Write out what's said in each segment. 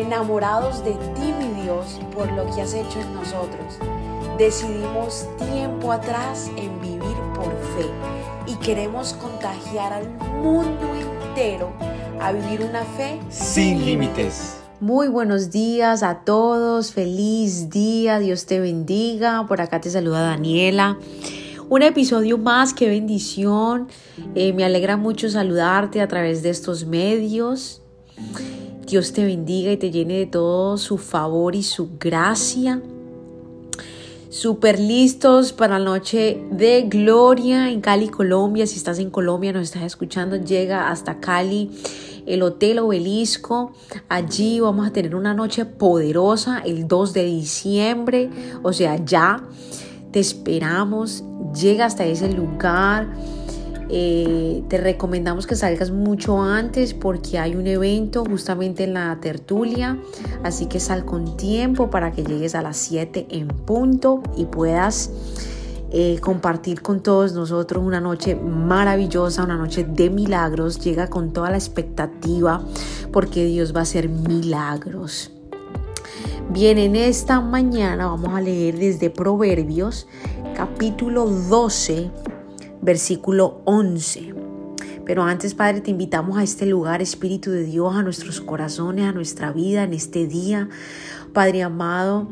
enamorados de ti, mi Dios, por lo que has hecho en nosotros. Decidimos tiempo atrás en vivir por fe y queremos contagiar al mundo entero a vivir una fe sin límites. Muy buenos días a todos, feliz día, Dios te bendiga. Por acá te saluda Daniela. Un episodio más, qué bendición. Eh, me alegra mucho saludarte a través de estos medios. Dios te bendiga y te llene de todo su favor y su gracia. Super listos para la noche de gloria en Cali, Colombia. Si estás en Colombia, nos estás escuchando, llega hasta Cali, el Hotel Obelisco. Allí vamos a tener una noche poderosa el 2 de diciembre, o sea, ya. Te esperamos, llega hasta ese lugar. Eh, te recomendamos que salgas mucho antes porque hay un evento justamente en la tertulia, así que sal con tiempo para que llegues a las 7 en punto y puedas eh, compartir con todos nosotros una noche maravillosa, una noche de milagros. Llega con toda la expectativa porque Dios va a hacer milagros. Bien, en esta mañana vamos a leer desde Proverbios capítulo 12 versículo 11. Pero antes, Padre, te invitamos a este lugar, Espíritu de Dios, a nuestros corazones, a nuestra vida, en este día. Padre amado,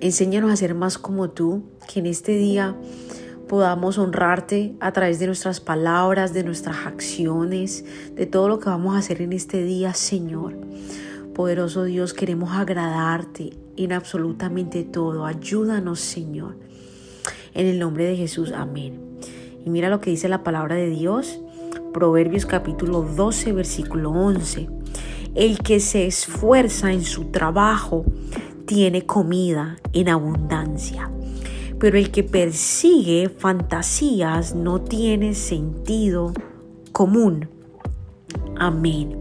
enséñanos a ser más como tú, que en este día podamos honrarte a través de nuestras palabras, de nuestras acciones, de todo lo que vamos a hacer en este día, Señor. Poderoso Dios, queremos agradarte en absolutamente todo. Ayúdanos, Señor. En el nombre de Jesús, amén. Y mira lo que dice la palabra de Dios, Proverbios capítulo 12, versículo 11. El que se esfuerza en su trabajo tiene comida en abundancia, pero el que persigue fantasías no tiene sentido común. Amén.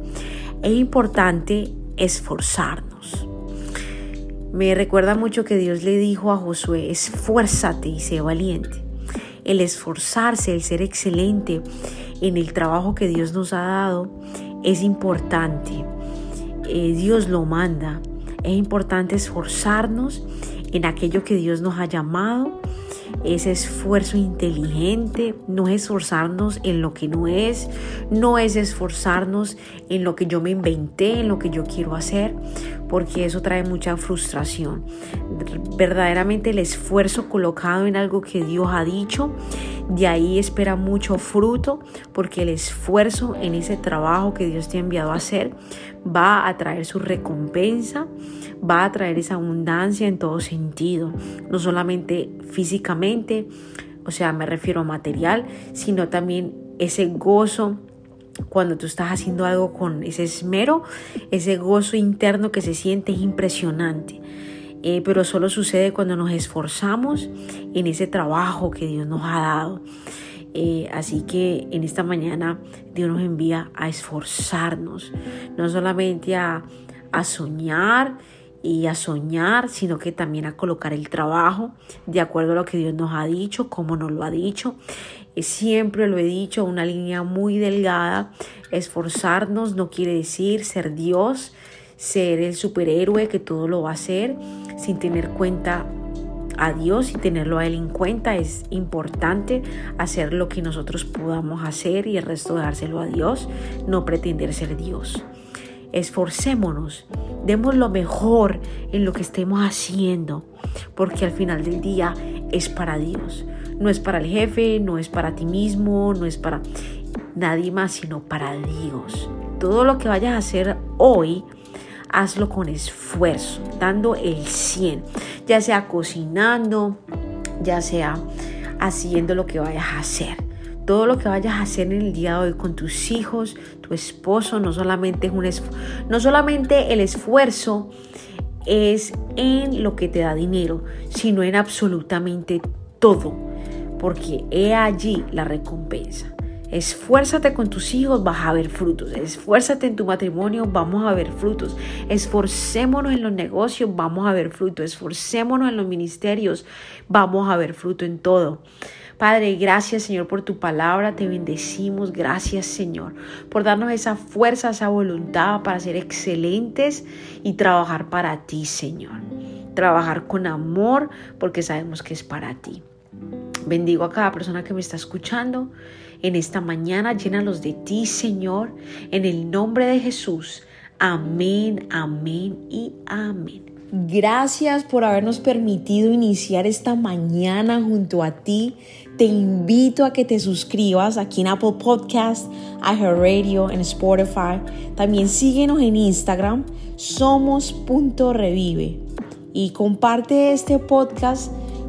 Es importante esforzarnos. Me recuerda mucho que Dios le dijo a Josué, esfuérzate y sé valiente. El esforzarse, el ser excelente en el trabajo que Dios nos ha dado es importante. Eh, Dios lo manda. Es importante esforzarnos en aquello que Dios nos ha llamado ese esfuerzo inteligente, no es esforzarnos en lo que no es, no es esforzarnos en lo que yo me inventé, en lo que yo quiero hacer, porque eso trae mucha frustración. Verdaderamente el esfuerzo colocado en algo que Dios ha dicho, de ahí espera mucho fruto, porque el esfuerzo en ese trabajo que Dios te ha enviado a hacer va a traer su recompensa, va a traer esa abundancia en todo sentido, no solamente físicamente, o sea, me refiero a material, sino también ese gozo cuando tú estás haciendo algo con ese esmero, ese gozo interno que se siente es impresionante. Eh, pero solo sucede cuando nos esforzamos en ese trabajo que Dios nos ha dado. Eh, así que en esta mañana Dios nos envía a esforzarnos, no solamente a, a soñar y a soñar, sino que también a colocar el trabajo de acuerdo a lo que Dios nos ha dicho, como nos lo ha dicho. Siempre lo he dicho, una línea muy delgada. Esforzarnos no quiere decir ser Dios, ser el superhéroe que todo lo va a hacer sin tener cuenta a Dios y tenerlo a Él en cuenta. Es importante hacer lo que nosotros podamos hacer y el resto dejárselo a Dios, no pretender ser Dios. Esforcémonos Demos lo mejor en lo que estemos haciendo, porque al final del día es para Dios. No es para el jefe, no es para ti mismo, no es para nadie más, sino para Dios. Todo lo que vayas a hacer hoy, hazlo con esfuerzo, dando el 100, ya sea cocinando, ya sea haciendo lo que vayas a hacer todo lo que vayas a hacer en el día de hoy con tus hijos, tu esposo, no solamente, es un no solamente el esfuerzo es en lo que te da dinero, sino en absolutamente todo, porque he allí la recompensa. Esfuérzate con tus hijos, vas a ver frutos. Esfuérzate en tu matrimonio, vamos a ver frutos. Esforcémonos en los negocios, vamos a ver frutos. Esforcémonos en los ministerios, vamos a ver fruto en todo Padre, gracias Señor por tu palabra, te bendecimos, gracias Señor por darnos esa fuerza, esa voluntad para ser excelentes y trabajar para ti Señor. Trabajar con amor porque sabemos que es para ti. Bendigo a cada persona que me está escuchando en esta mañana, llénalos de ti Señor, en el nombre de Jesús. Amén, amén y amén. Gracias por habernos permitido iniciar esta mañana junto a ti. Te invito a que te suscribas aquí en Apple Podcast, Radio, en Spotify. También síguenos en Instagram, somos.revive. Y comparte este podcast